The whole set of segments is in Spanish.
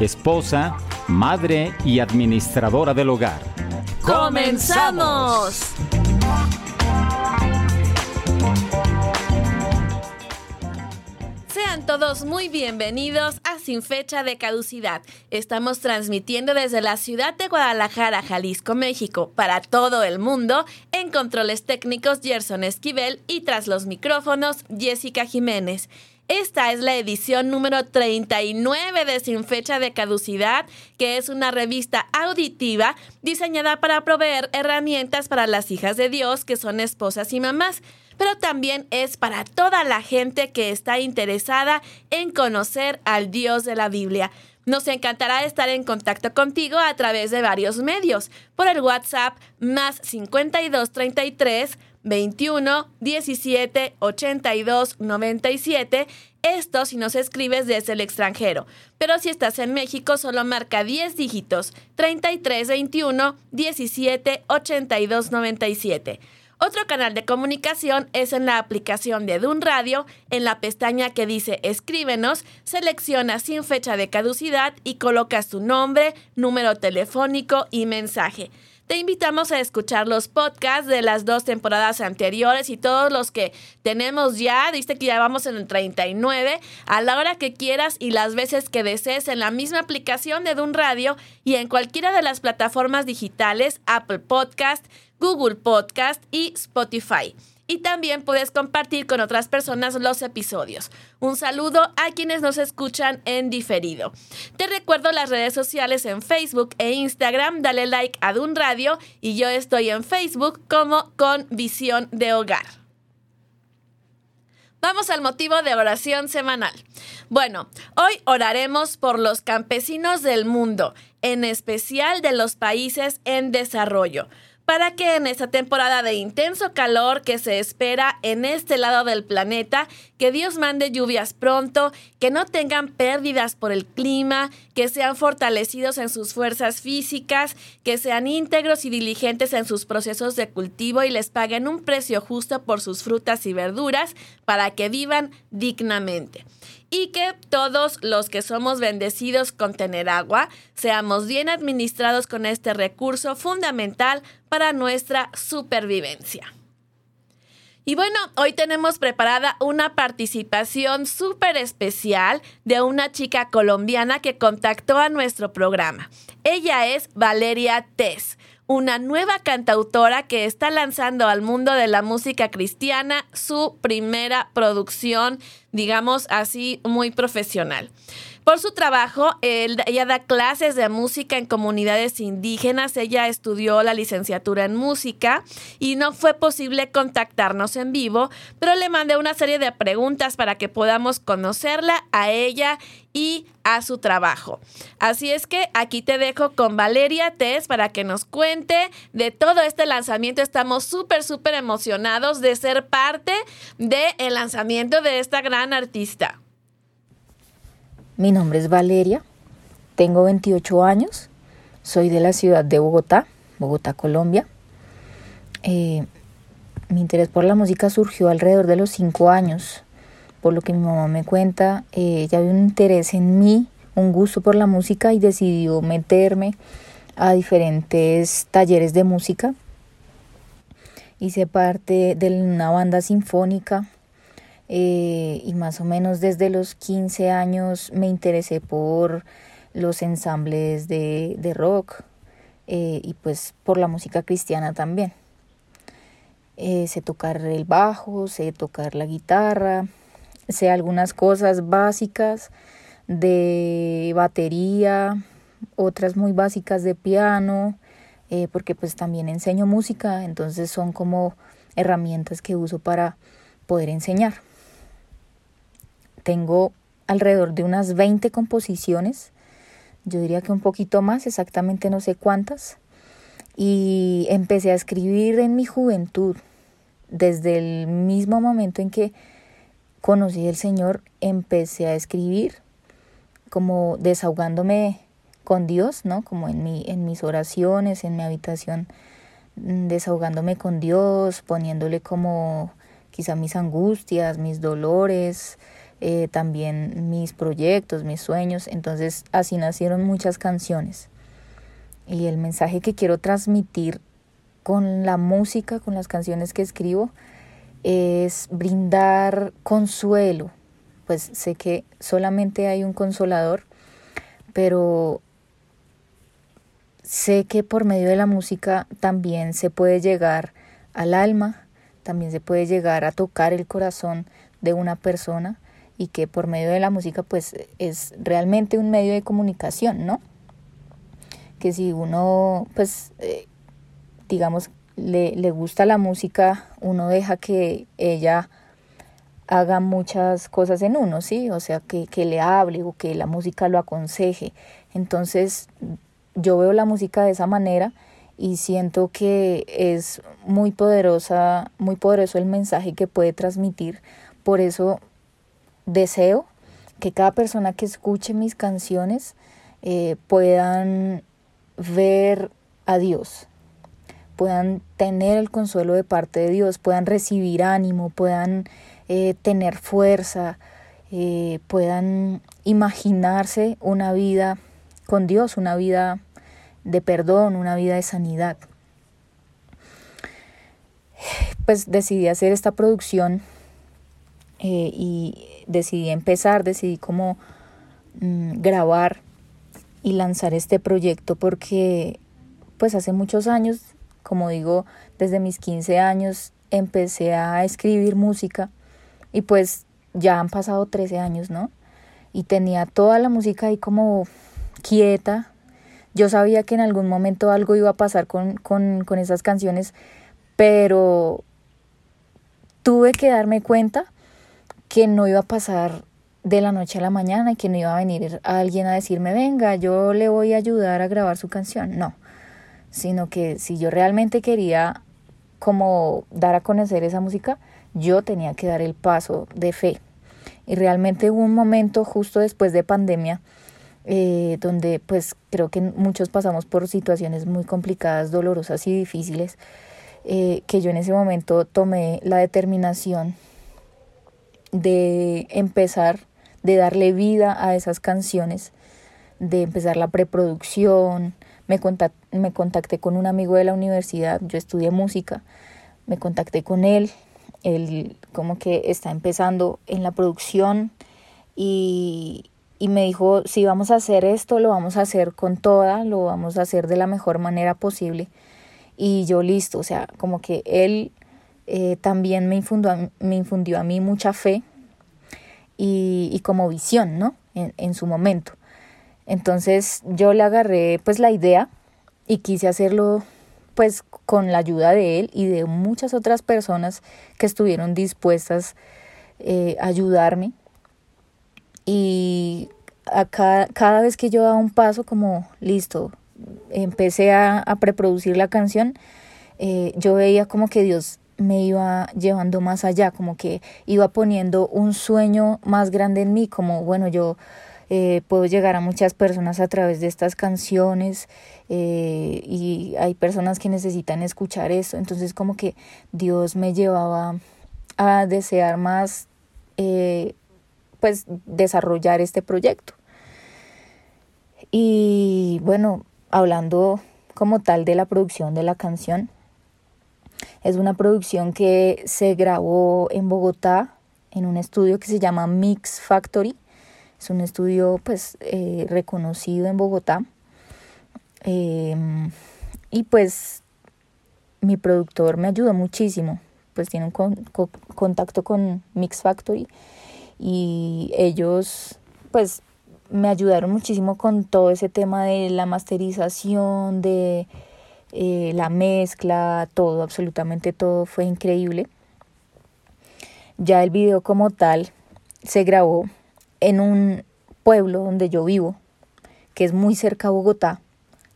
esposa, madre y administradora del hogar. ¡Comenzamos! Sean todos muy bienvenidos a Sin Fecha de Caducidad. Estamos transmitiendo desde la ciudad de Guadalajara, Jalisco, México, para todo el mundo, en controles técnicos Gerson Esquivel y tras los micrófonos Jessica Jiménez. Esta es la edición número 39 de Sin Fecha de Caducidad, que es una revista auditiva diseñada para proveer herramientas para las hijas de Dios que son esposas y mamás pero también es para toda la gente que está interesada en conocer al Dios de la Biblia. Nos encantará estar en contacto contigo a través de varios medios, por el WhatsApp más 5233 21 17 82 97. Esto si nos escribes desde el extranjero. Pero si estás en México, solo marca 10 dígitos 33 21 17 82 97. Otro canal de comunicación es en la aplicación de Dun Radio, en la pestaña que dice Escríbenos, selecciona sin fecha de caducidad y colocas tu nombre, número telefónico y mensaje. Te invitamos a escuchar los podcasts de las dos temporadas anteriores y todos los que tenemos ya, Dice que ya vamos en el 39, a la hora que quieras y las veces que desees en la misma aplicación de Dun Radio y en cualquiera de las plataformas digitales, Apple Podcast, Google Podcast y Spotify. Y también puedes compartir con otras personas los episodios. Un saludo a quienes nos escuchan en diferido. Te recuerdo las redes sociales en Facebook e Instagram. Dale like a Dun Radio y yo estoy en Facebook como con Visión de Hogar. Vamos al motivo de oración semanal. Bueno, hoy oraremos por los campesinos del mundo, en especial de los países en desarrollo para que en esta temporada de intenso calor que se espera en este lado del planeta, que Dios mande lluvias pronto, que no tengan pérdidas por el clima, que sean fortalecidos en sus fuerzas físicas, que sean íntegros y diligentes en sus procesos de cultivo y les paguen un precio justo por sus frutas y verduras para que vivan dignamente y que todos los que somos bendecidos con tener agua seamos bien administrados con este recurso fundamental para nuestra supervivencia. Y bueno, hoy tenemos preparada una participación súper especial de una chica colombiana que contactó a nuestro programa. Ella es Valeria Tess una nueva cantautora que está lanzando al mundo de la música cristiana su primera producción, digamos así, muy profesional. Por su trabajo, ella da clases de música en comunidades indígenas, ella estudió la licenciatura en música y no fue posible contactarnos en vivo, pero le mandé una serie de preguntas para que podamos conocerla a ella y a su trabajo. Así es que aquí te dejo con Valeria Tess para que nos cuente de todo este lanzamiento. Estamos súper, súper emocionados de ser parte del lanzamiento de esta gran artista. Mi nombre es Valeria, tengo 28 años, soy de la ciudad de Bogotá, Bogotá, Colombia. Eh, mi interés por la música surgió alrededor de los 5 años, por lo que mi mamá me cuenta, eh, ella vio un interés en mí, un gusto por la música y decidió meterme a diferentes talleres de música. Hice parte de una banda sinfónica eh, y más o menos desde los 15 años me interesé por los ensambles de, rock eh, y pues por la música cristiana también. Eh, sé tocar el bajo, sé tocar la guitarra, sé algunas cosas básicas de batería, otras muy básicas de piano, porque pues también enseño música, entonces son como herramientas que uso para poder enseñar. Tengo alrededor de unas 20 composiciones yo diría que un poquito más, exactamente no sé cuántas. Y empecé a escribir en mi juventud, desde el mismo momento en que conocí al Señor, empecé a escribir como desahogándome con Dios, ¿no? Como en, mi, en mis oraciones, en mi habitación, mm, desahogándome con Dios, poniéndole como quizá mis angustias, mis dolores, eh, también mis proyectos, mis sueños. Entonces así nacieron muchas canciones. Y el mensaje que quiero transmitir con la música, con las canciones que escribo, es brindar consuelo. Pues sé que solamente hay un consolador, pero sé que por medio de la música también se puede llegar al alma, también se puede llegar a tocar el corazón de una persona y que por medio de la música pues es realmente un medio de comunicación, ¿no? Que si uno pues eh, digamos le, le gusta la música, uno deja que ella haga muchas cosas en uno, ¿sí? O sea, que, que le hable o que la música lo aconseje. Entonces, yo veo la música de esa manera y siento que es muy poderosa, muy poderoso el mensaje que puede transmitir. Por eso deseo que cada persona que escuche mis canciones eh, puedan ver a Dios, puedan tener el consuelo de parte de Dios, puedan recibir ánimo, puedan eh, tener fuerza, eh, puedan imaginarse una vida con Dios, una vida de perdón, una vida de sanidad. Pues decidí hacer esta producción eh, y decidí empezar, decidí cómo mm, grabar y lanzar este proyecto porque pues hace muchos años, como digo, desde mis 15 años empecé a escribir música y pues ya han pasado 13 años, ¿no? Y tenía toda la música ahí como quieta. Yo sabía que en algún momento algo iba a pasar con, con, con esas canciones, pero tuve que darme cuenta que no iba a pasar de la noche a la mañana y que no iba a venir alguien a decirme, venga, yo le voy a ayudar a grabar su canción. No, sino que si yo realmente quería como dar a conocer esa música, yo tenía que dar el paso de fe. Y realmente hubo un momento justo después de pandemia eh, donde pues creo que muchos pasamos por situaciones muy complicadas, dolorosas y difíciles, eh, que yo en ese momento tomé la determinación de empezar, de darle vida a esas canciones, de empezar la preproducción, me, me contacté con un amigo de la universidad, yo estudié música, me contacté con él, él como que está empezando en la producción y, y me dijo, si vamos a hacer esto, lo vamos a hacer con toda, lo vamos a hacer de la mejor manera posible. Y yo listo, o sea, como que él eh, también me infundió, me infundió a mí mucha fe y, como visión, ¿no? En, su momento. Entonces yo le agarré pues la idea y quise hacerlo pues con la ayuda de él y de muchas otras personas que estuvieron dispuestas eh, a ayudarme y cada, vez que yo daba un paso como listo, empecé a, a preproducir la canción, eh, yo veía como que Dios me iba llevando más allá, como que iba poniendo un sueño más grande en mí, como bueno, yo eh, puedo llegar a muchas personas a través de estas canciones eh, y hay personas que necesitan escuchar eso, entonces como que Dios me llevaba a desear más eh, pues desarrollar este proyecto. Y bueno, hablando como tal de la producción de la canción, es una producción que se grabó en Bogotá en un estudio que se llama Mix Factory. Es un estudio pues eh, reconocido en Bogotá. Em, y pues mi productor me ayudó muchísimo. Pues tiene un contacto con Mix Factory y ellos pues me ayudaron muchísimo con todo ese tema de la masterización, de eh, la mezcla, todo, absolutamente todo fue increíble. Ya el video como tal se grabó en un pueblo donde yo vivo, que es muy cerca a Bogotá,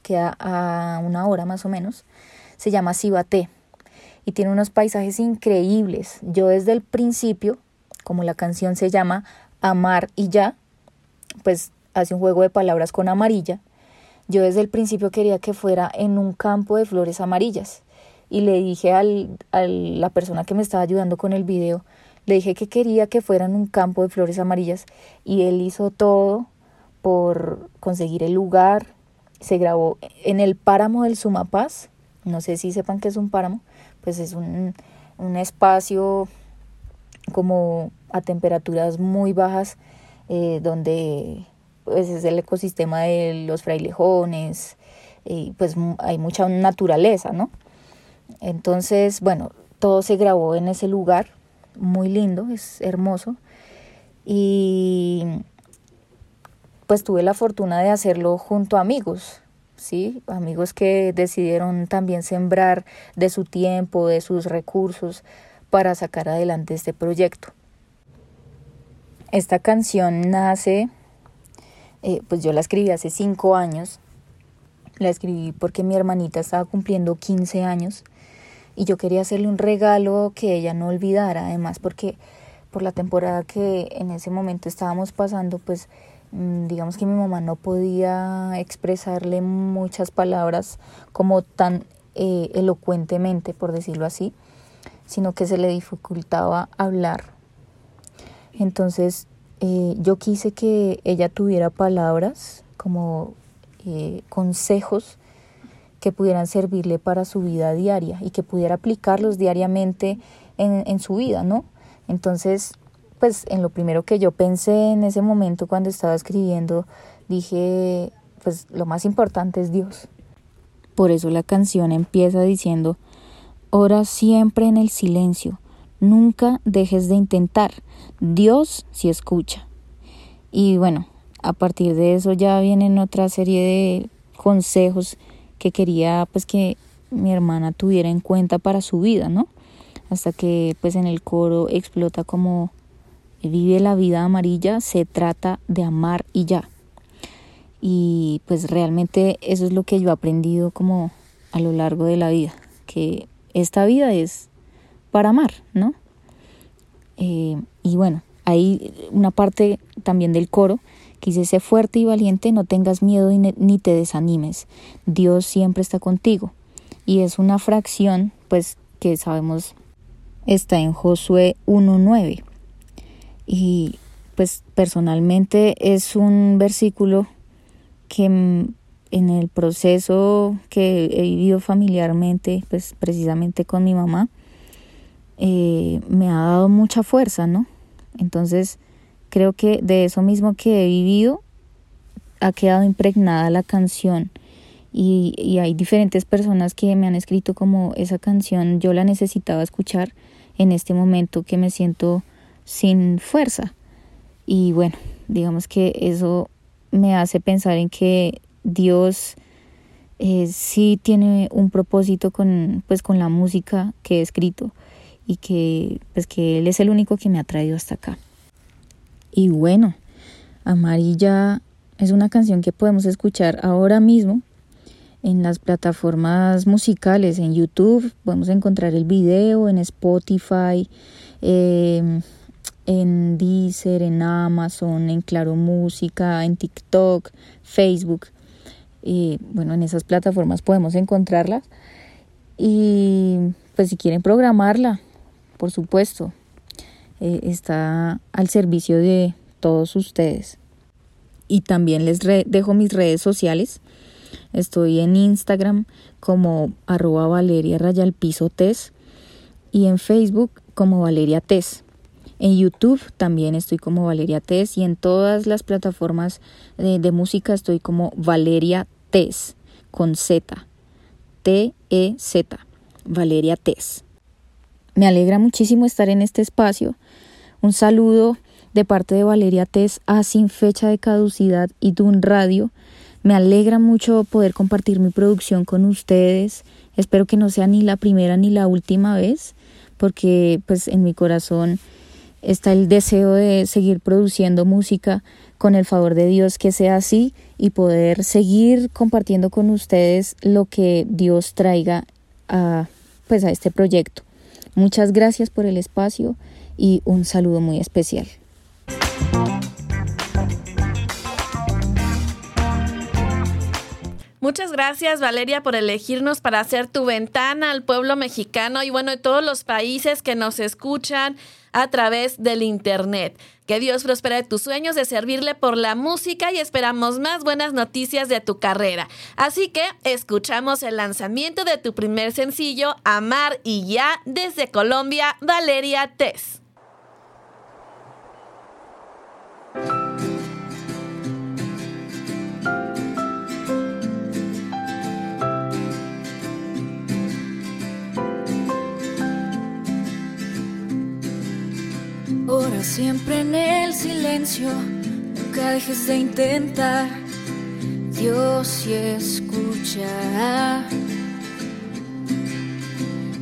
queda a una hora más o menos, se llama Cibaté y tiene unos paisajes increíbles. Yo desde el principio, como la canción se llama Amar y ya, pues hace un juego de palabras con amarilla. Yo desde el principio quería que fuera en un campo de flores amarillas y le dije al, a la persona que me estaba ayudando con el video, le dije que quería que fuera en un campo de flores amarillas y él hizo todo por conseguir el lugar. Se grabó en el páramo del Sumapaz. No sé si sepan que es un páramo, pues es un, un espacio como a temperaturas muy bajas eh, donde pues es el ecosistema de los frailejones y pues hay mucha naturaleza, ¿no? Entonces, bueno, todo se grabó en ese lugar, muy lindo, es hermoso. Y pues tuve la fortuna de hacerlo junto a amigos, ¿sí? Amigos que decidieron también sembrar de su tiempo, de sus recursos para sacar adelante este proyecto. Esta canción nace, eh, pues yo la escribí hace cinco años, la escribí porque mi hermanita estaba cumpliendo 15 años y yo quería hacerle un regalo que ella no olvidara, además porque por la temporada que en ese momento estábamos pasando, pues mm, digamos que mi mamá no podía expresarle muchas palabras como tan eh, elocuentemente, por decirlo así, sino que se le dificultaba hablar. Entonces eh, yo quise que ella tuviera palabras como eh, consejos que pudieran servirle para su vida diaria y que pudiera aplicarlos diariamente en, en su vida, ¿no? Entonces, pues en lo primero que yo pensé en ese momento cuando estaba escribiendo, dije, pues lo más importante es Dios. Por eso la canción empieza diciendo, ora siempre en el silencio, nunca dejes de intentar, Dios sí escucha. Y bueno, a partir de eso ya vienen otra serie de consejos que quería pues que mi hermana tuviera en cuenta para su vida, ¿no? Hasta que pues en el coro explota como vive la vida amarilla, se trata de amar y ya. Y pues realmente eso es lo que yo he aprendido como a lo largo de la vida, que esta vida es para amar, ¿no? Eh, y bueno, hay una parte también del coro que dice, sé fuerte y valiente, no tengas miedo ni te desanimes, Dios siempre está contigo. Y es una fracción, pues, que sabemos está en Josué 1.9. Y pues personalmente es un versículo que en el proceso que he vivido familiarmente, pues precisamente con mi mamá, eh, me ha dado mucha fuerza, ¿no? Entonces, creo que de eso mismo que he vivido ha quedado impregnada la canción. Y, hay diferentes personas que me han escrito como esa canción yo la necesitaba escuchar en este momento que me siento sin fuerza. Y bueno digamos que eso me hace pensar en que Dios eh, sí tiene un propósito con pues con la música que he escrito y que pues que él es el único que me ha traído hasta acá y bueno, Amarilla es una canción que podemos escuchar ahora mismo en las plataformas musicales, en YouTube, podemos encontrar el video, en Spotify, em, en Deezer, en Amazon, en Claro Música, en TikTok, Facebook. Y bueno, en esas plataformas podemos encontrarlas. Y pues si quieren programarla, por supuesto, eh, está al servicio de todos ustedes. Y también les dejo mis redes sociales. Estoy en Instagram como arroba Valeria Rayalpiso Tes y en Facebook como Valeria Tes. En YouTube también estoy como Valeria Tes y en todas las plataformas de, música estoy como Valeria Tes con Z. T-E-Z. Valeria Tes. Me alegra muchísimo estar en este espacio un saludo de parte de Valeria Tess a Sin Fecha de Caducidad y Dun Radio. Me alegra mucho poder compartir mi producción con ustedes. Espero que no sea ni la primera ni la última vez, porque pues en mi corazón está el deseo de seguir produciendo música con el favor de Dios que sea así y poder seguir compartiendo con ustedes lo que Dios traiga a pues a este proyecto. Muchas gracias por el espacio y un saludo muy especial. Muchas gracias Valeria por elegirnos para hacer tu ventana al pueblo mexicano y bueno, de todos los países que nos escuchan a través del Internet. Que Dios prospere tus sueños de servirle por la música y esperamos más buenas noticias de tu carrera. Así que escuchamos el lanzamiento de tu primer sencillo, Amar y Ya, desde Colombia, Valeria Tess. Ora siempre en el silencio, nunca dejes de intentar. Dios sí escucha.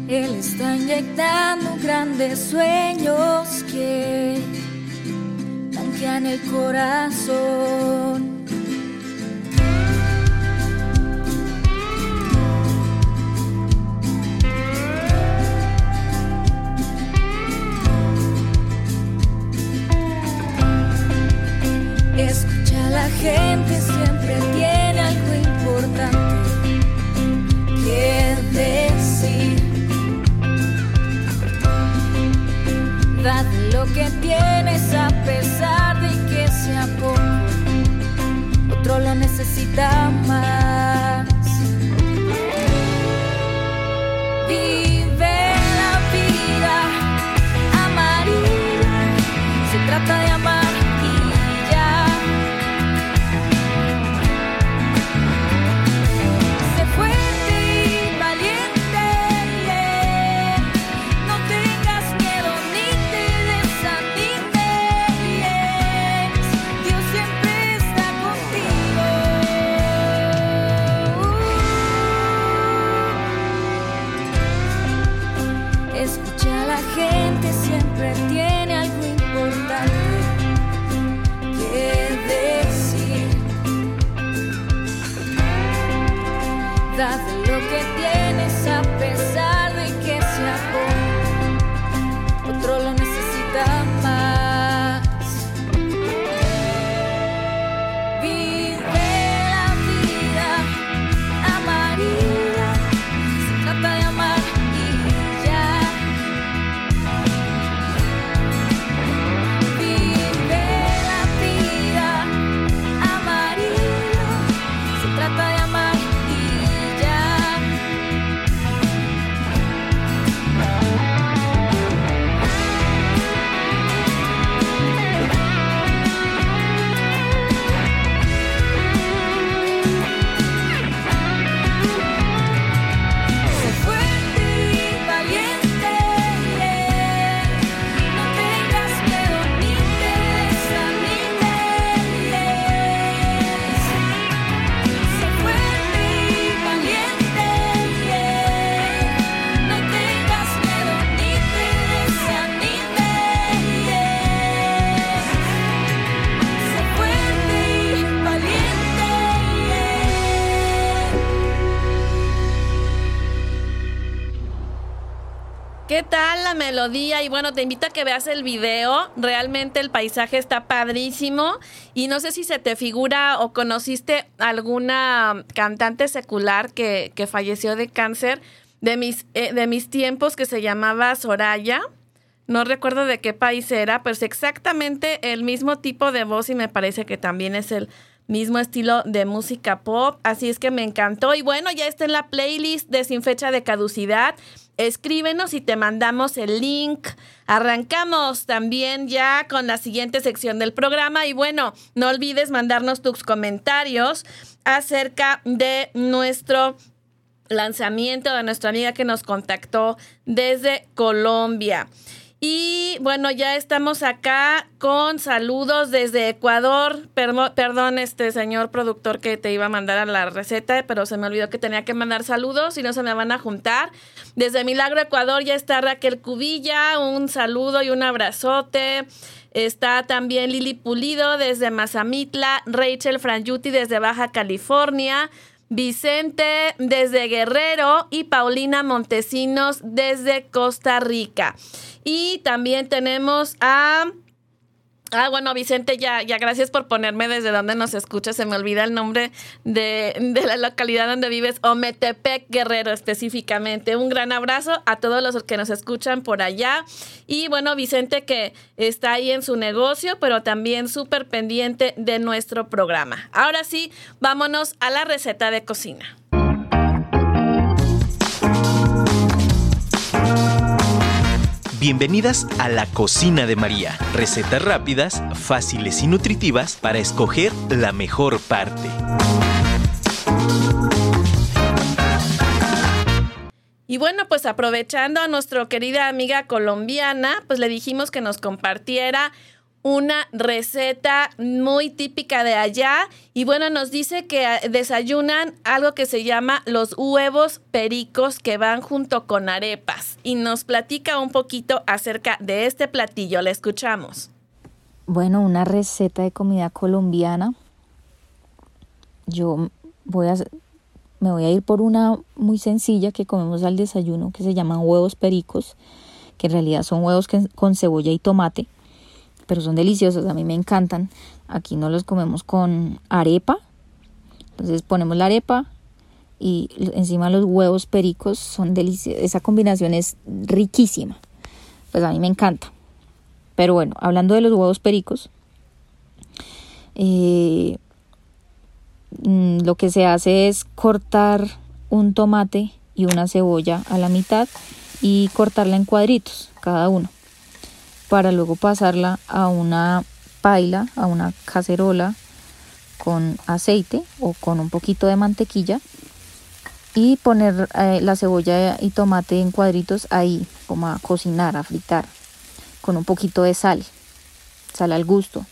Él está inyectando grandes sueños que blanquean el corazón. La gente siempre tiene algo importante que decir. Date lo que tienes a pesar de que sea poco. Otro lo necesita más. Melodía y bueno, te invito a que veas el video. Realmente el paisaje está padrísimo y no sé si se te figura o conociste alguna cantante secular que, que falleció de cáncer de mis, eh, de mis tiempos que se llamaba Soraya. No recuerdo de qué país era, pero es exactamente el mismo tipo de voz y me parece que también es el mismo estilo de música pop, así es que me encantó y bueno, ya está en la playlist de Sin Fecha de Caducidad. Escríbenos y te mandamos el link. Arrancamos también ya con la siguiente sección del programa y bueno, no olvides mandarnos tus comentarios acerca de nuestro lanzamiento de nuestra amiga que nos contactó desde Colombia. Y bueno, ya estamos acá con saludos desde Ecuador. perdón, este señor productor que te iba a mandar a la receta, pero se me olvidó que tenía que mandar saludos y no se me van a juntar. Desde Milagro, Ecuador, ya está Raquel Cubilla. Un saludo y un abrazote. Está también Lili Pulido desde Mazamitla, Rachel Franjuti desde Baja California, Vicente desde Guerrero y Paulina Montesinos desde Costa Rica. Y también tenemos a Ah, bueno, Vicente, ya, ya gracias por ponerme desde donde nos escuchas. Se me olvida el nombre de, de, la localidad donde vives, Ometepec Guerrero específicamente. Un gran abrazo a todos los que nos escuchan por allá. Y bueno, Vicente que está ahí en su negocio, pero también súper pendiente de nuestro programa. Ahora sí, vámonos a la receta de cocina. Bienvenidas a la cocina de María. Recetas rápidas, fáciles y nutritivas para escoger la mejor parte. Y bueno, pues aprovechando a nuestra querida amiga colombiana, pues le dijimos que nos compartiera una receta muy típica de allá y bueno, nos dice que ah, desayunan algo que se llama los huevos pericos que van junto con arepas y nos platica un poquito acerca de este platillo. Le escuchamos. Bueno, una receta de comida colombiana. Yo voy a me voy a ir por una muy sencilla que comemos al desayuno que se llaman huevos pericos, que en realidad son huevos con cebolla y tomate pero son deliciosos, a mí me encantan. Aquí no los comemos con arepa. Entonces ponemos la arepa y encima los huevos pericos son deliciosos. Esa combinación es riquísima. Pues a mí me encanta. Pero bueno, hablando de los huevos pericos, eh, mm, lo que se hace es cortar un tomate y una cebolla a la mitad y cortarla en cuadritos cada uno para luego pasarla a una paila, a una cacerola con aceite o con un poquito de mantequilla y poner eh, la cebolla y tomate en cuadritos ahí, como a cocinar, a fritar, con un poquito de sal, sal al gusto.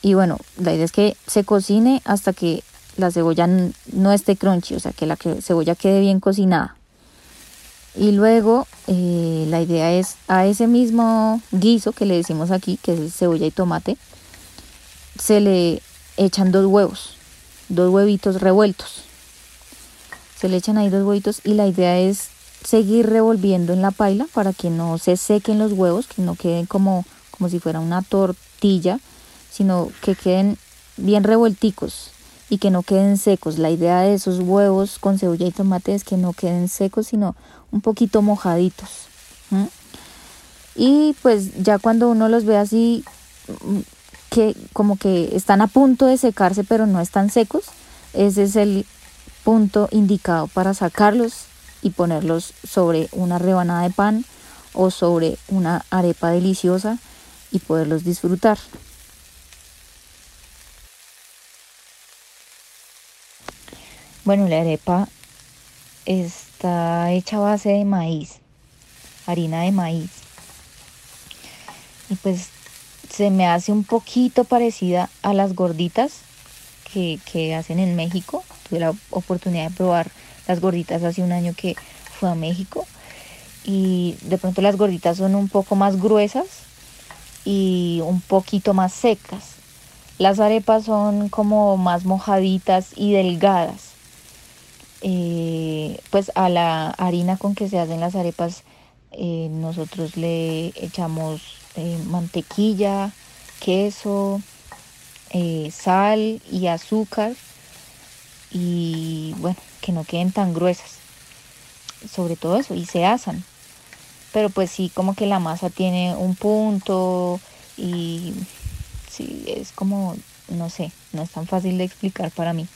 Y bueno, la idea es que se cocine hasta que la cebolla no esté crunchy, o sea, que la cebolla quede bien cocinada. Y luego eh, la idea es a ese mismo guiso que le decimos aquí, que es cebolla y tomate, se le echan dos huevos, dos huevitos revueltos. Se le echan ahí dos huevitos y la idea es seguir revolviendo en la paila para que no se sequen los huevos, que no queden como, como si fuera una tortilla, sino que queden bien revuelticos y que no queden secos. La idea de esos huevos con cebolla y tomate es que no queden secos, sino un poquito mojaditos. Y pues ya cuando uno los ve así, mm, que como que están a punto de secarse pero no están secos, ese es el punto indicado para sacarlos y ponerlos sobre una rebanada de pan o sobre una arepa deliciosa y poderlos disfrutar. Bueno, la arepa está hecha a base de maíz, harina de maíz. Y pues se me hace un poquito parecida a las gorditas que, que hacen en México. Tuve la oportunidad de probar las gorditas hace un año que fue a México. Y de pronto las gorditas son un poco más gruesas y un poquito más secas. Las arepas son como más mojaditas y delgadas. Eh, pues a la harina con que se hacen las arepas eh, nosotros le echamos eh, mantequilla, queso, sal y azúcar y bueno, que no queden tan gruesas. Sobre todo eso, y se asan. Pero pues sí, como que la masa tiene un punto y sí, es como, no sé, no es tan fácil de explicar para mí.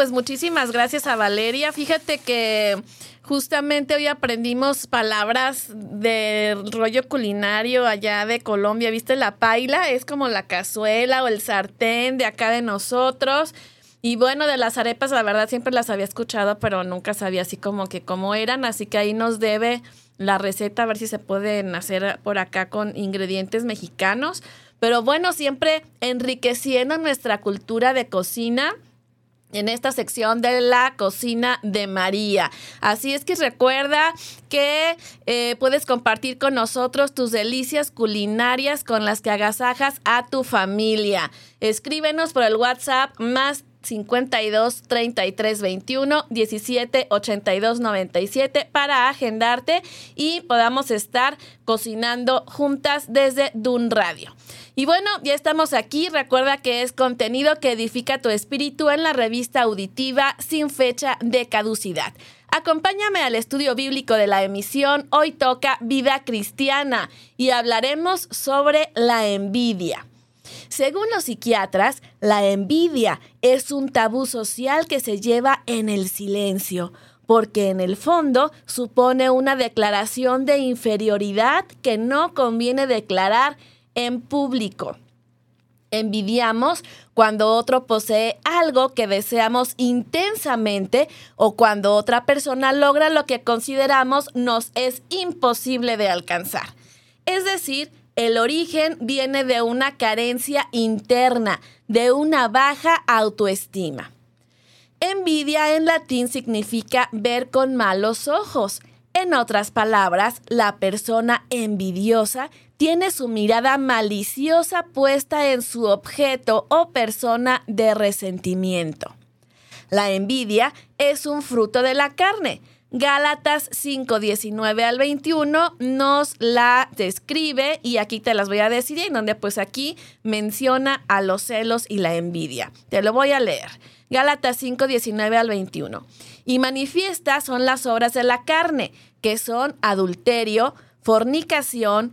Pues muchísimas gracias a Valeria. Fíjate que justamente hoy aprendimos palabras del rollo culinario allá de Colombia. ¿Viste? La paila es como la cazuela o el sartén de acá de nosotros. Y bueno, de las arepas, la verdad siempre las había escuchado, pero nunca sabía así como que cómo eran. Así que ahí nos debe la receta, a ver si se pueden hacer por acá con ingredientes mexicanos. Pero bueno, siempre enriqueciendo nuestra cultura de cocina en esta sección de la cocina de María. Así es que recuerda que eh, puedes compartir con nosotros tus delicias culinarias con las que agasajas a tu familia. Escríbenos por el WhatsApp más 52 33 21 17 82 97 para agendarte y podamos estar cocinando juntas desde Dun Radio. Y bueno, ya estamos aquí. Recuerda que es contenido que edifica tu espíritu en la revista auditiva sin fecha de caducidad. Acompáñame al estudio bíblico de la emisión. Hoy toca vida cristiana y hablaremos sobre la envidia. Según los psiquiatras, la envidia es un tabú social que se lleva en el silencio, porque en el fondo supone una declaración de inferioridad que no conviene declarar en público. Envidiamos cuando otro posee algo que deseamos intensamente o cuando otra persona logra lo que consideramos nos es imposible de alcanzar. Es decir, el origen viene de una carencia interna, de una baja autoestima. Envidia en latín significa ver con malos ojos. En otras palabras, la persona envidiosa tiene su mirada maliciosa puesta en su objeto o persona de resentimiento. La envidia es un fruto de la carne, Gálatas 5, 19 al 21 nos la describe y aquí te las voy a decir en donde pues aquí menciona a los celos y la envidia. Te lo voy a leer. Gálatas 5, 19 al 21. Y manifiestas son las obras de la carne, que son adulterio, fornicación,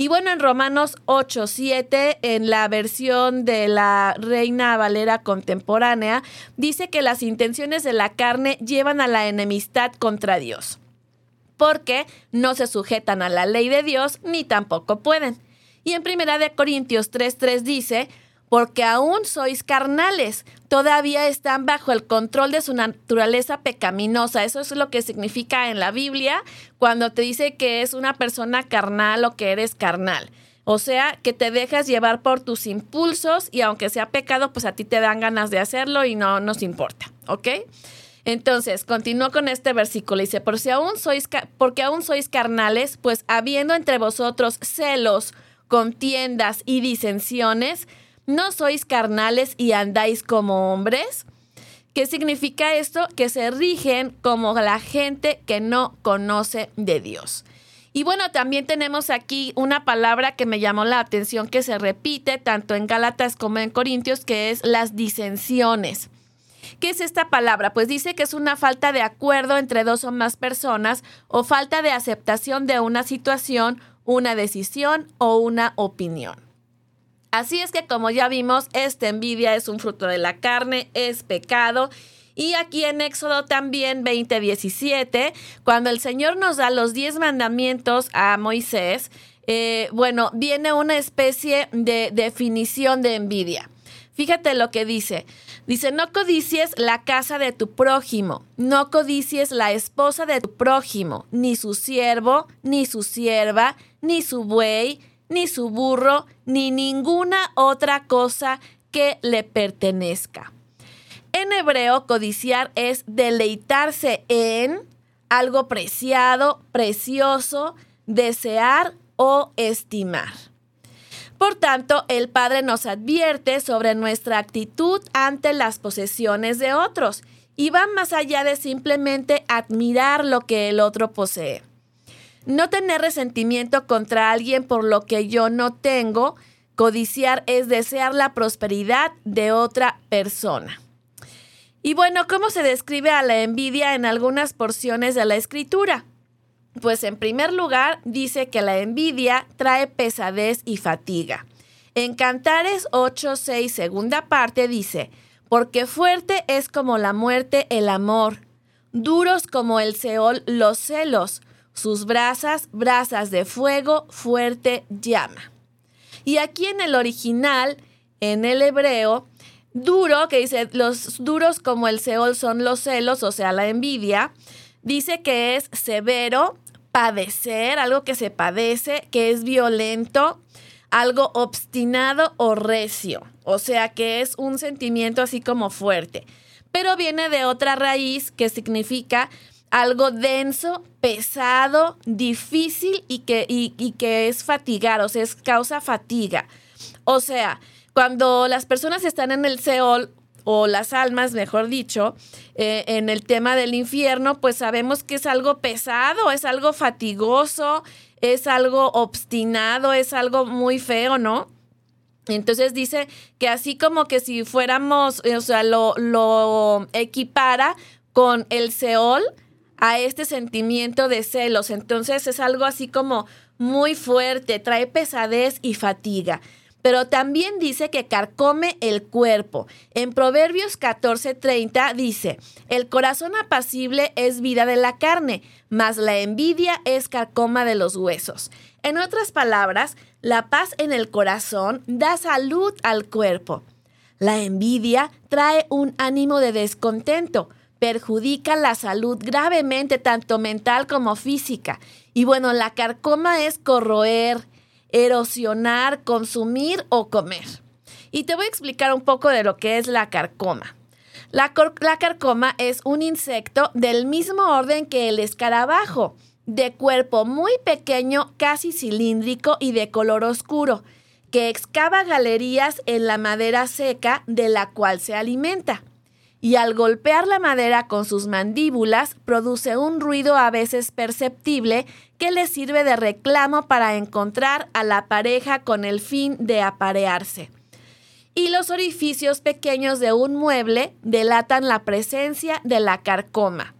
Y bueno, en Romanos 8, 7, en la versión de la Reina Valera contemporánea, dice que las intenciones de la carne llevan a la enemistad contra Dios, porque no se sujetan a la ley de Dios ni tampoco pueden. Y en Primera de Corintios 3:3 dice, porque aún sois carnales, todavía están bajo el control de su naturaleza pecaminosa. Eso es lo que significa en la Biblia cuando te dice que es una persona carnal o que eres carnal. O sea, que te dejas llevar por tus impulsos y aunque sea pecado, pues a ti te dan ganas de hacerlo y no nos importa, ¿ok? Entonces, continúo con este versículo. Dice, Por si aún sois, porque aún sois carnales, pues habiendo entre vosotros celos, contiendas y disensiones, ¿No sois carnales y andáis como hombres? ¿Qué significa esto? Que se rigen como la gente que no conoce de Dios. Y bueno, también tenemos aquí una palabra que me llamó la atención que se repite tanto en Gálatas como en Corintios, que es las disensiones. ¿Qué es esta palabra? Pues dice que es una falta de acuerdo entre dos o más personas o falta de aceptación de una situación, una decisión o una opinión. Así es que como ya vimos, esta envidia es un fruto de la carne, es pecado. Y aquí en Éxodo también 20:17, cuando el Señor nos da los diez mandamientos a Moisés, eh, bueno, viene una especie de definición de envidia. Fíjate lo que dice. Dice, no codicies la casa de tu prójimo, no codicies la esposa de tu prójimo, ni su siervo, ni su sierva, ni su buey, ni su burro, ni ninguna otra cosa que le pertenezca. En hebreo, codiciar es deleitarse en algo preciado, precioso, desear o estimar. Por tanto, el Padre nos advierte sobre nuestra actitud ante las posesiones de otros y va más allá de simplemente admirar lo que el otro posee. No tener resentimiento contra alguien por lo que yo no tengo. Codiciar es desear la prosperidad de otra persona. Y bueno, ¿cómo se describe a la envidia en algunas porciones de la escritura? Pues en primer lugar dice que la envidia trae pesadez y fatiga. En Cantares 8, 6, segunda parte dice, porque fuerte es como la muerte el amor, duros como el Seol los celos, sus brasas, brasas de fuego, fuerte llama. Y aquí en el original, en el hebreo, duro, que dice, los duros como el Seol son los celos, o sea, la envidia, dice que es severo, padecer, algo que se padece, que es violento, algo obstinado o recio, o sea que es un sentimiento así como fuerte, pero viene de otra raíz que significa algo denso, pesado, difícil y que, y, que es fatigar, o sea, es causa fatiga. O sea, cuando las personas están en el Seol o las almas, mejor dicho, eh, en el tema del infierno, pues sabemos que es algo pesado, es algo fatigoso, es algo obstinado, es algo muy feo, ¿no? Entonces dice que así como que si fuéramos, o sea, lo, lo equipara con el Seol a este sentimiento de celos. Entonces es algo así como muy fuerte, trae pesadez y fatiga pero también dice que carcome el cuerpo. En Proverbios 14:30 dice, el corazón apacible es vida de la carne, mas la envidia es carcoma de los huesos. En otras palabras, la paz en el corazón da salud al cuerpo. La envidia trae un ánimo de descontento, perjudica la salud gravemente tanto mental como física. Y bueno, la carcoma es corroer, erosionar, consumir o comer. Y te voy a explicar un poco de lo que es la carcoma. La, carcoma es un insecto del mismo orden que el escarabajo, de cuerpo muy pequeño, casi cilíndrico y de color oscuro, que excava galerías en la madera seca de la cual se alimenta y al golpear la madera con sus mandíbulas produce un ruido a veces perceptible que le sirve de reclamo para encontrar a la pareja con el fin de aparearse. Y los orificios pequeños de un mueble delatan la presencia de la carcoma.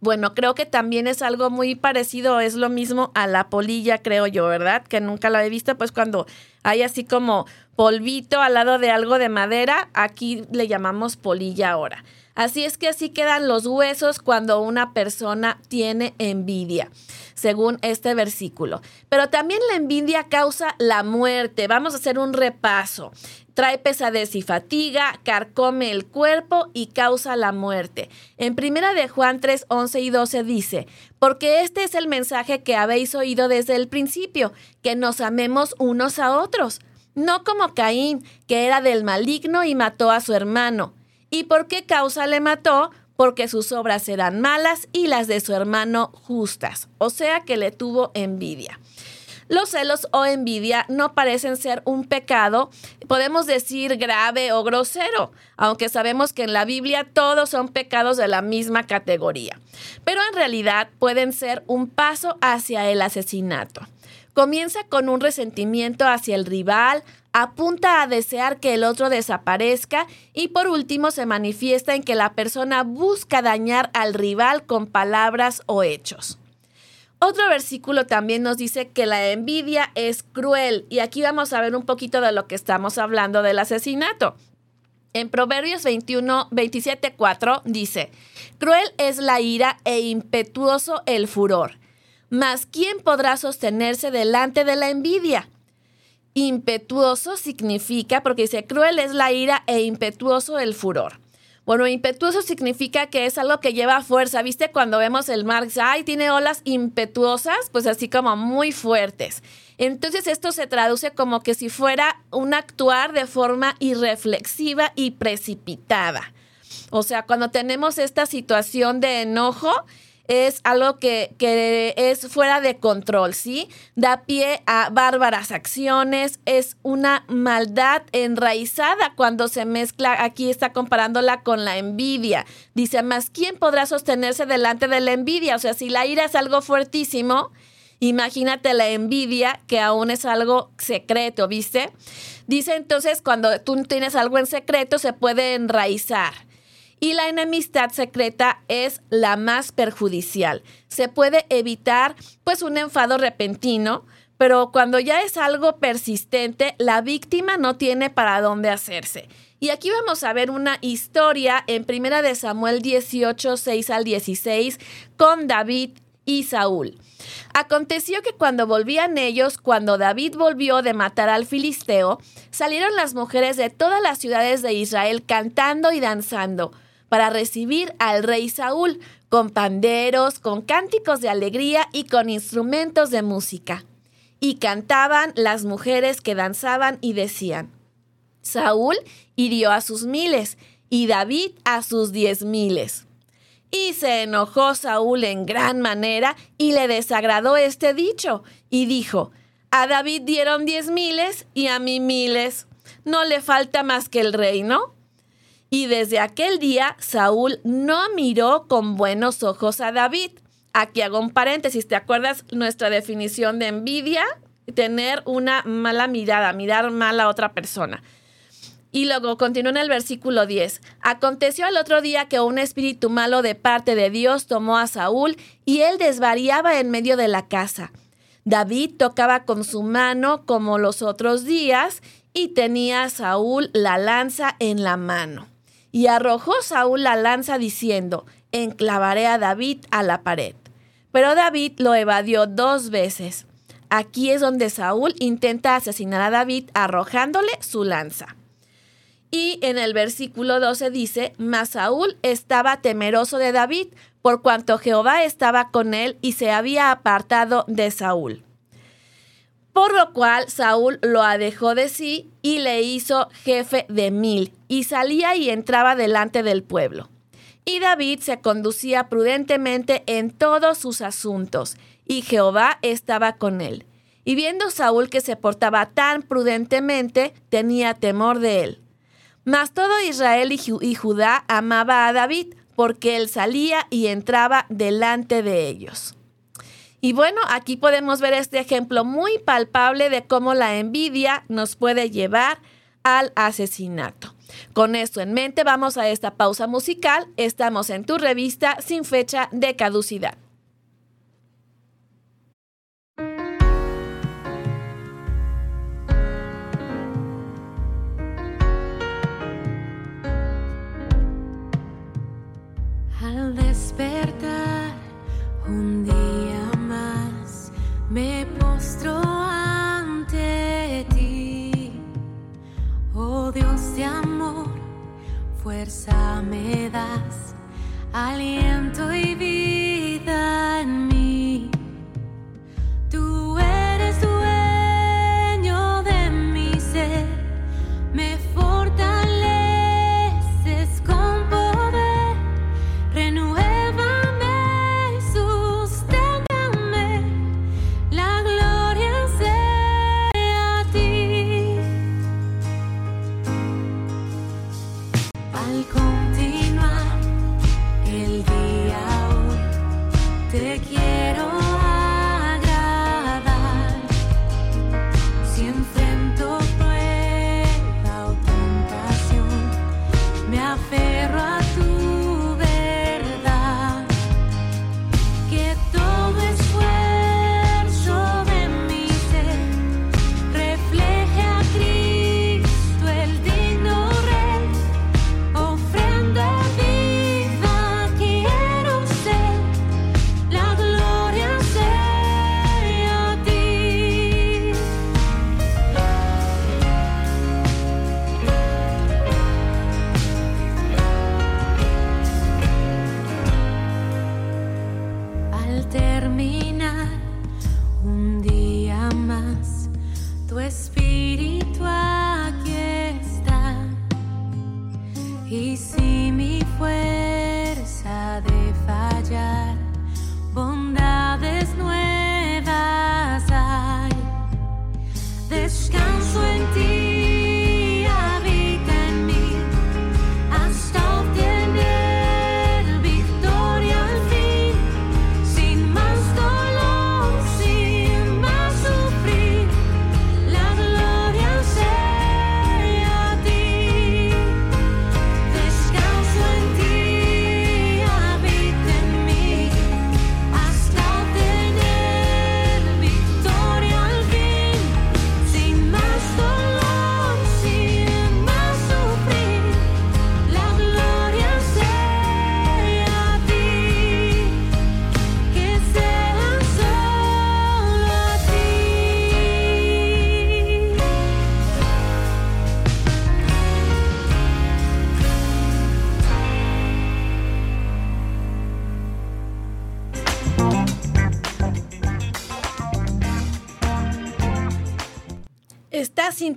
Bueno, creo que también es algo muy parecido, es lo mismo a la polilla, creo yo, ¿verdad? Que nunca la he visto, pues cuando hay así como polvito al lado de algo de madera, aquí le llamamos polilla ahora. Así es que así quedan los huesos cuando una persona tiene envidia, según este versículo. Pero también la envidia causa la muerte. Vamos a hacer un repaso. Trae pesadez y fatiga, carcome el cuerpo y causa la muerte. En primera de Juan 3, 11 y 12 dice, porque este es el mensaje que habéis oído desde el principio, que nos amemos unos a otros no como Caín, que era del maligno y mató a su hermano. ¿Y por qué causa le mató? Porque sus obras eran malas y las de su hermano justas, o sea que le tuvo envidia. Los celos o envidia no parecen ser un pecado, podemos decir grave o grosero, aunque sabemos que en la Biblia todos son pecados de la misma categoría, pero en realidad pueden ser un paso hacia el asesinato. Comienza con un resentimiento hacia el rival, apunta a desear que el otro desaparezca y por último se manifiesta en que la persona busca dañar al rival con palabras o hechos. Otro versículo también nos dice que la envidia es cruel y aquí vamos a ver un poquito de lo que estamos hablando del asesinato. En Proverbios 21, 27, 4 dice, cruel es la ira e impetuoso el furor mas ¿quién podrá sostenerse delante de la envidia? Impetuoso significa, porque dice, cruel es la ira e impetuoso el furor. Bueno, impetuoso significa que es algo que lleva fuerza. ¿Viste cuando vemos el mar? Ay, tiene olas impetuosas, pues así como muy fuertes. Entonces esto se traduce como que si fuera un actuar de forma irreflexiva y precipitada. O sea, cuando tenemos esta situación de enojo, es algo que, es fuera de control, ¿sí? Da pie a bárbaras acciones, es una maldad enraizada cuando se mezcla, aquí está comparándola con la envidia. Dice, más, ¿quién podrá sostenerse delante de la envidia? O sea, si la ira es algo fuertísimo, imagínate la envidia que aún es algo secreto, ¿viste? Dice entonces, cuando tú tienes algo en secreto, se puede enraizar. Y la enemistad secreta es la más perjudicial. Se puede evitar pues un enfado repentino, pero cuando ya es algo persistente, la víctima no tiene para dónde hacerse. Y aquí vamos a ver una historia en Primera de Samuel 18, 6 al 16 con David y Saúl. Aconteció que cuando volvían ellos, cuando David volvió de matar al filisteo, salieron las mujeres de todas las ciudades de Israel cantando y danzando para recibir al rey Saúl, con panderos, con cánticos de alegría y con instrumentos de música. Y cantaban las mujeres que danzaban y decían, Saúl hirió a sus miles y David a sus diez miles. Y se enojó Saúl en gran manera y le desagradó este dicho y dijo, a David dieron diez miles y a mí miles. No le falta más que el reino. Y desde aquel día Saúl no miró con buenos ojos a David. Aquí hago un paréntesis, ¿te acuerdas nuestra definición de envidia? Tener una mala mirada, mirar mal a otra persona. Y luego continúa en el versículo 10. Aconteció al otro día que un espíritu malo de parte de Dios tomó a Saúl y él desvariaba en medio de la casa. David tocaba con su mano como los otros días y tenía a Saúl la lanza en la mano. Y arrojó Saúl la lanza diciendo, enclavaré a David a la pared. Pero David lo evadió dos veces. Aquí es donde Saúl intenta asesinar a David arrojándole su lanza. Y en el versículo 12 dice, mas Saúl estaba temeroso de David, por cuanto Jehová estaba con él y se había apartado de Saúl. Por lo cual Saúl lo adejó de sí y le hizo jefe de mil, y salía y entraba delante del pueblo. Y David se conducía prudentemente en todos sus asuntos, y Jehová estaba con él. Y viendo Saúl que se portaba tan prudentemente, tenía temor de él. Mas todo Israel y, Judá amaba a David, porque él salía y entraba delante de ellos. Y bueno, aquí podemos ver este ejemplo muy palpable de cómo la envidia nos puede llevar al asesinato. Con esto en mente, vamos a esta pausa musical. Estamos en tu revista sin fecha de caducidad.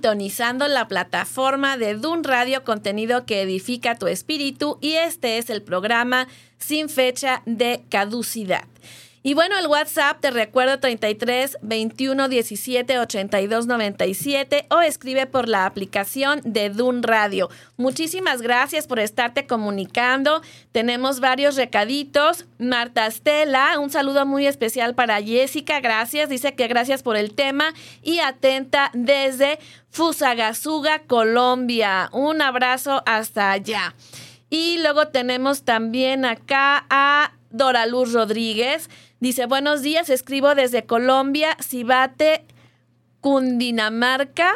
Sintonizando la plataforma de Dun Radio, contenido que edifica tu espíritu, y este es el programa sin fecha de caducidad. Y bueno, el WhatsApp te recuerdo 33 21 17 82 97 o escribe por la aplicación de Dun Radio. Muchísimas gracias por estarte comunicando. Tenemos varios recaditos. Marta Estela, un saludo muy especial para Jessica. Gracias. Dice que gracias por el tema y atenta desde Fusagasugá, Colombia. Un abrazo hasta allá. Y luego tenemos también acá a Dora Luz Rodríguez. Dice, buenos días, escribo desde Colombia, Cibate, Cundinamarca.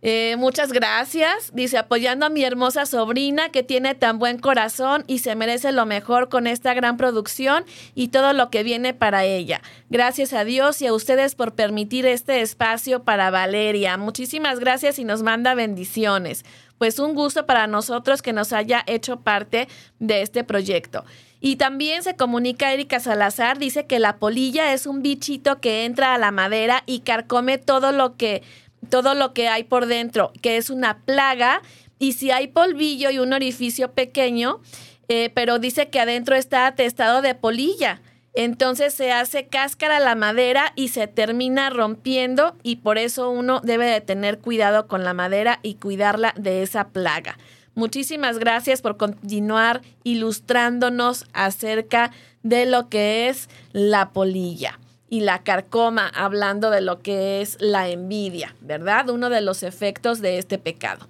Eh, muchas gracias. Dice, apoyando a mi hermosa sobrina que tiene tan buen corazón y se merece lo mejor con esta gran producción y todo lo que viene para ella. Gracias a Dios y a ustedes por permitir este espacio para Valeria. Muchísimas gracias y nos manda bendiciones. Pues un gusto para nosotros que nos haya hecho parte de este proyecto. Y también se comunica Erika Salazar, dice que la polilla es un bichito que entra a la madera y carcome todo lo que, todo lo que hay por dentro, que es una plaga. Y si hay polvillo y un orificio pequeño, eh, pero dice que adentro está atestado de polilla. Entonces se hace cáscara la madera y se termina rompiendo y por eso uno debe de tener cuidado con la madera y cuidarla de esa plaga. Muchísimas gracias por continuar ilustrándonos acerca de lo que es la polilla y la carcoma, hablando de lo que es la envidia, ¿verdad? Uno de los efectos de este pecado.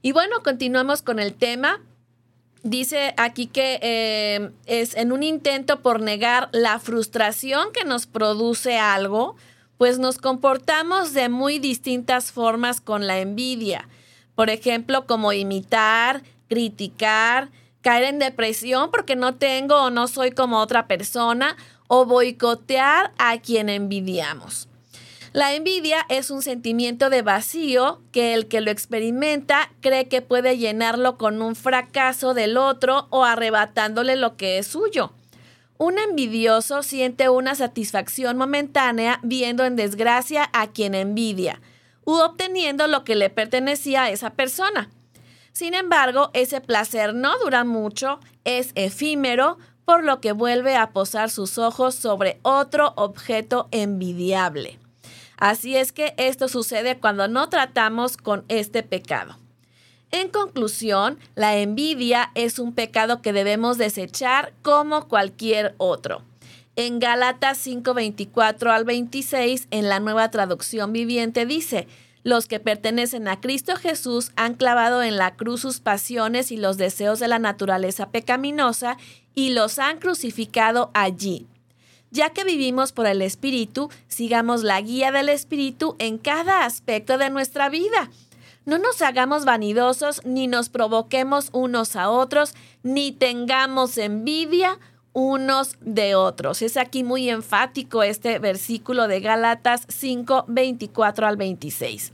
Y bueno, continuamos con el tema. Dice aquí que eh, es en un intento por negar la frustración que nos produce algo, pues nos comportamos de muy distintas formas con la envidia. Por ejemplo, como imitar, criticar, caer en depresión porque no tengo o no soy como otra persona o boicotear a quien envidiamos. La envidia es un sentimiento de vacío que el que lo experimenta cree que puede llenarlo con un fracaso del otro o arrebatándole lo que es suyo. Un envidioso siente una satisfacción momentánea viendo en desgracia a quien envidia u obteniendo lo que le pertenecía a esa persona. Sin embargo, ese placer no dura mucho, es efímero, por lo que vuelve a posar sus ojos sobre otro objeto envidiable. Así es que esto sucede cuando no tratamos con este pecado. En conclusión, la envidia es un pecado que debemos desechar como cualquier otro. En Gálatas 5:24 al 26, en la nueva traducción viviente, dice, los que pertenecen a Cristo Jesús han clavado en la cruz sus pasiones y los deseos de la naturaleza pecaminosa y los han crucificado allí. Ya que vivimos por el Espíritu, sigamos la guía del Espíritu en cada aspecto de nuestra vida. No nos hagamos vanidosos, ni nos provoquemos unos a otros, ni tengamos envidia unos de otros. Es aquí muy enfático este versículo de Gálatas 5, 24 al 26.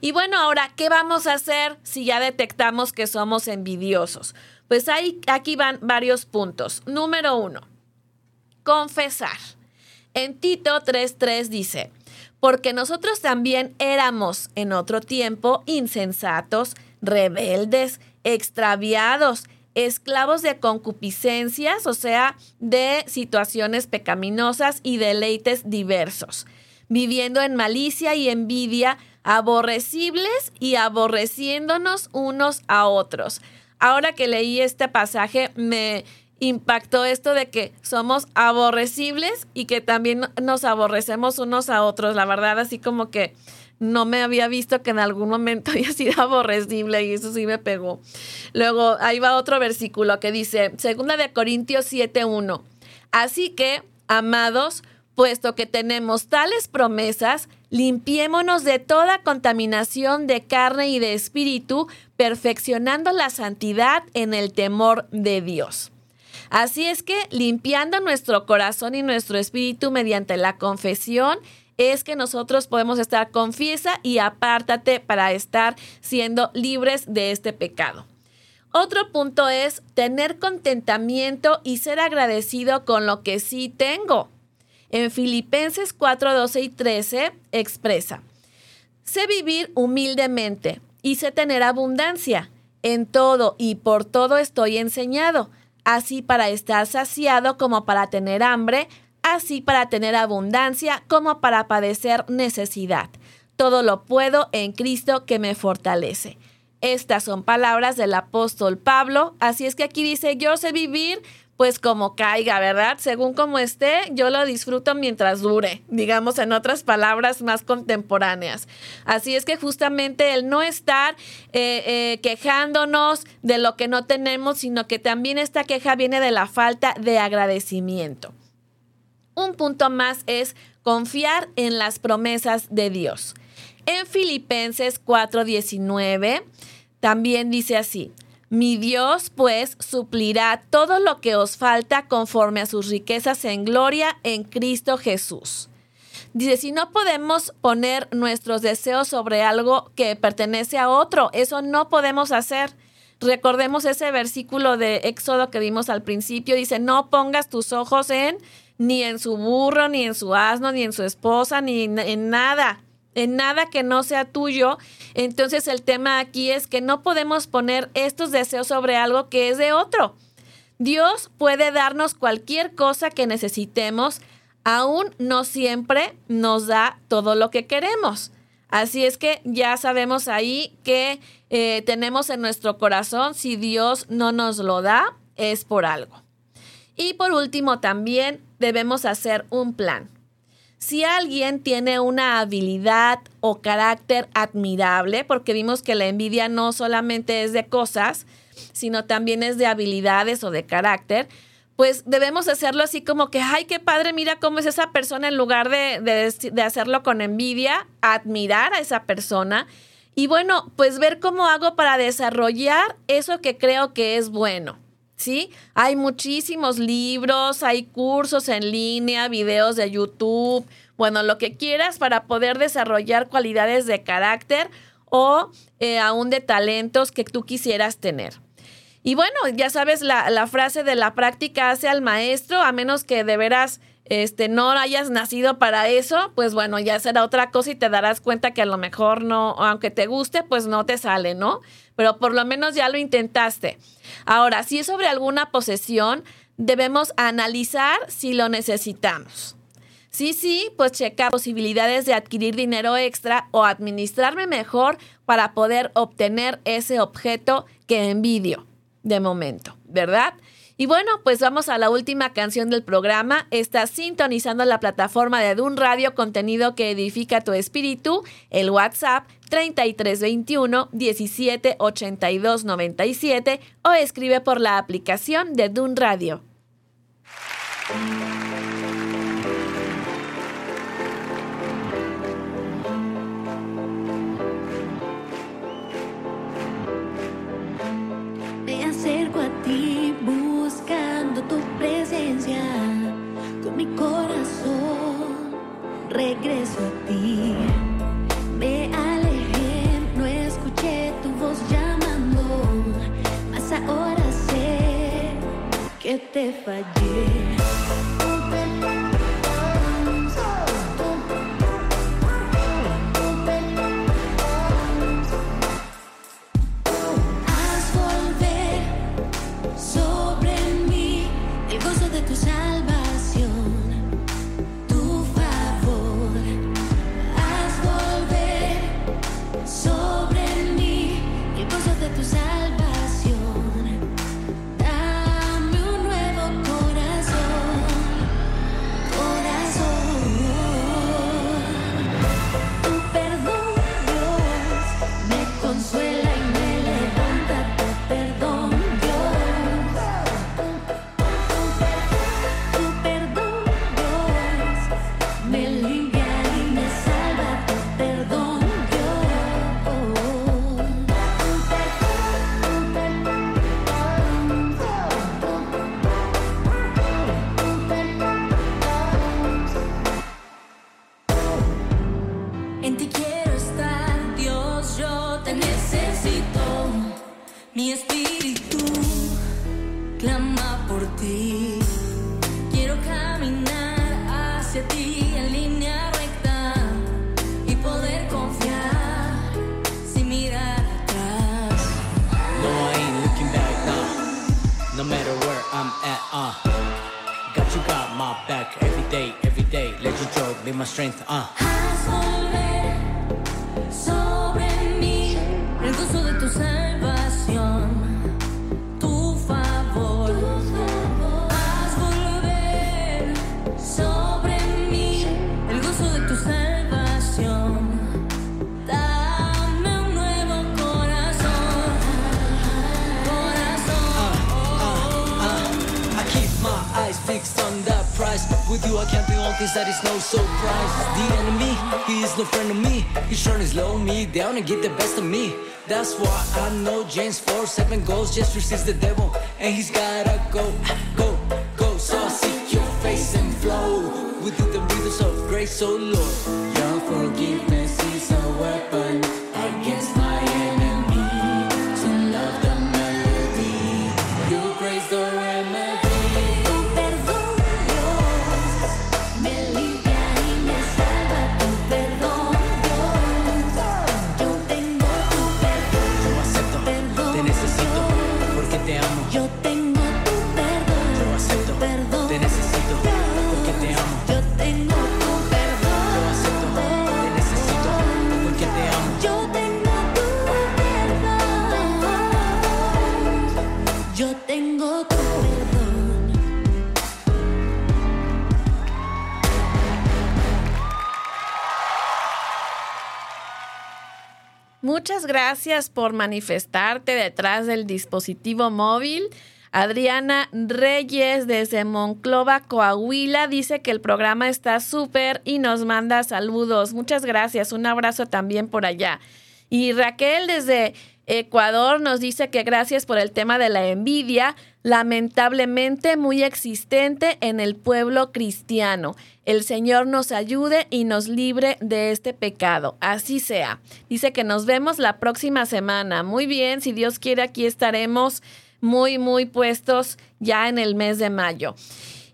Y bueno, ahora, ¿qué vamos a hacer si ya detectamos que somos envidiosos? Pues hay, aquí van varios puntos. Número uno, confesar. En Tito 3.3 dice, porque nosotros también éramos en otro tiempo insensatos, rebeldes, extraviados, esclavos de concupiscencias, o sea, de situaciones pecaminosas y deleites diversos, viviendo en malicia y envidia, aborrecibles y aborreciéndonos unos a otros. Ahora que leí este pasaje, me impactó esto de que somos aborrecibles y que también nos aborrecemos unos a otros. La verdad, así como que no me había visto que en algún momento haya sido aborrecible y eso sí me pegó. Luego, ahí va otro versículo que dice, segunda de Corintios 7.1. Así que, amados, puesto que tenemos tales promesas, limpiémonos de toda contaminación de carne y de espíritu, perfeccionando la santidad en el temor de Dios. Así es que limpiando nuestro corazón y nuestro espíritu mediante la confesión, es que nosotros podemos estar confiesa y apártate para estar siendo libres de este pecado. Otro punto es tener contentamiento y ser agradecido con lo que sí tengo. En Filipenses 4, 12 y 13 expresa, Sé vivir humildemente y sé tener abundancia. En todo y por todo estoy enseñado, así para estar saciado como para tener hambre, así para tener abundancia como para padecer necesidad. Todo lo puedo en Cristo que me fortalece. Estas son palabras del apóstol Pablo, así es que aquí dice, yo sé vivir pues como caiga, ¿verdad? Según como esté, yo lo disfruto mientras dure, digamos en otras palabras más contemporáneas. Así es que justamente el no estar eh, eh, quejándonos de lo que no tenemos, sino que también esta queja viene de la falta de agradecimiento. Un punto más es confiar en las promesas de Dios. En Filipenses 4:19 también dice así, mi Dios, pues, suplirá todo lo que os falta conforme a sus riquezas en gloria en Cristo Jesús. Dice, si no podemos poner nuestros deseos sobre algo que pertenece a otro, eso no podemos hacer. Recordemos ese versículo de Éxodo que vimos al principio, dice, no pongas tus ojos en ni en su burro, ni en su asno, ni en su esposa, ni en nada en nada que no sea tuyo. Entonces el tema aquí es que no podemos poner estos deseos sobre algo que es de otro. Dios puede darnos cualquier cosa que necesitemos, aún no siempre nos da todo lo que queremos. Así es que ya sabemos ahí que eh, tenemos en nuestro corazón, si Dios no nos lo da, es por algo. Y por último, también debemos hacer un plan. Si alguien tiene una habilidad o carácter admirable, porque vimos que la envidia no solamente es de cosas, sino también es de habilidades o de carácter, pues debemos hacerlo así como que, ay, qué padre, mira cómo es esa persona, en lugar de, de, hacerlo con envidia, admirar a esa persona. Y bueno, pues ver cómo hago para desarrollar eso que creo que es bueno. ¿Sí? Hay muchísimos libros, hay cursos en línea, videos de YouTube, bueno, lo que quieras para poder desarrollar cualidades de carácter o eh, aún de talentos que tú quisieras tener. Y bueno, ya sabes, la, frase de la práctica hace al maestro, a menos que de veras este, no hayas nacido para eso, pues bueno, ya será otra cosa y te darás cuenta que a lo mejor no, aunque te guste, pues no te sale, ¿no? Pero por lo menos ya lo intentaste. Ahora, si es sobre alguna posesión, debemos analizar si lo necesitamos. Sí, sí, pues checar posibilidades de adquirir dinero extra o administrarme mejor para poder obtener ese objeto que envidio de momento, ¿verdad? Y bueno, pues vamos a la última canción del programa. Estás sintonizando la plataforma de Dun Radio, contenido que edifica tu espíritu, el WhatsApp 3321 178297 o escribe por la aplicación de Dun Radio. Regreso a ti. Me alejé, no escuché tu voz llamando, mas ahora sé que te fallé. Fixed on that price With you, I can't be all things that is no surprise. The enemy, he is no friend of me. He's trying to slow me down and get the best of me. That's why I know James 4 7 goals just resist the devil. And he's gotta go, go, go. So I seek your face and flow within the rhythms of grace, oh Lord. Your forgiveness is a weapon Muchas gracias por manifestarte detrás del dispositivo móvil. Adriana Reyes desde Monclova, Coahuila, dice que el programa está súper y nos manda saludos. Muchas gracias. Un abrazo también por allá. Y Raquel desde Ecuador nos dice que gracias por el tema de la envidia, lamentablemente muy existente en el pueblo cristiano. El Señor nos ayude y nos libre de este pecado. Así sea. Dice que nos vemos la próxima semana. Muy bien, si Dios quiere, aquí estaremos muy, muy puestos ya en el mes de mayo.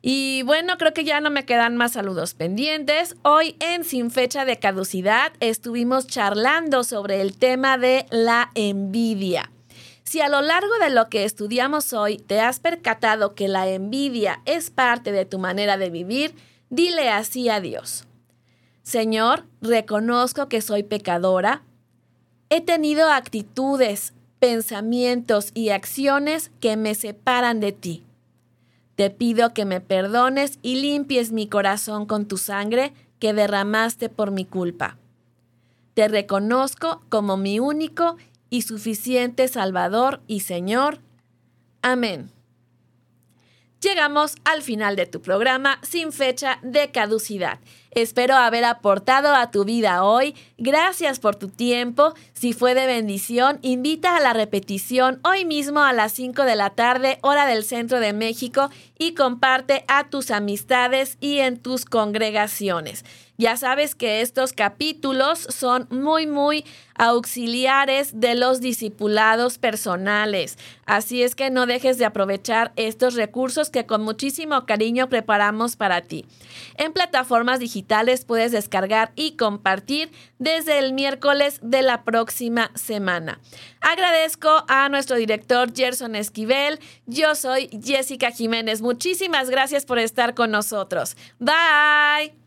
Y bueno, creo que ya no me quedan más saludos pendientes. Hoy en Sin Fecha de Caducidad estuvimos charlando sobre el tema de la envidia. Si a lo largo de lo que estudiamos hoy te has percatado que la envidia es parte de tu manera de vivir, dile así a Dios. Señor, reconozco que soy pecadora. He tenido actitudes, pensamientos y acciones que me separan de ti. Te pido que me perdones y limpies mi corazón con tu sangre que derramaste por mi culpa. Te reconozco como mi único y suficiente Salvador y Señor. Amén. Llegamos al final de tu programa sin fecha de caducidad. Espero haber aportado a tu vida hoy. Gracias por tu tiempo. Si fue de bendición, invita a la repetición hoy mismo a las 5 de la tarde, hora del centro de México, y comparte a tus amistades y en tus congregaciones. Ya sabes que estos capítulos son muy, muy auxiliares de los discipulados personales. Así es que no dejes de aprovechar estos recursos que con muchísimo cariño preparamos para ti. En plataformas digitales puedes descargar y compartir desde el miércoles de la próxima semana. Agradezco a nuestro director Gerson Esquivel. Yo soy Jessica Jiménez. Muchísimas gracias por estar con nosotros. Bye.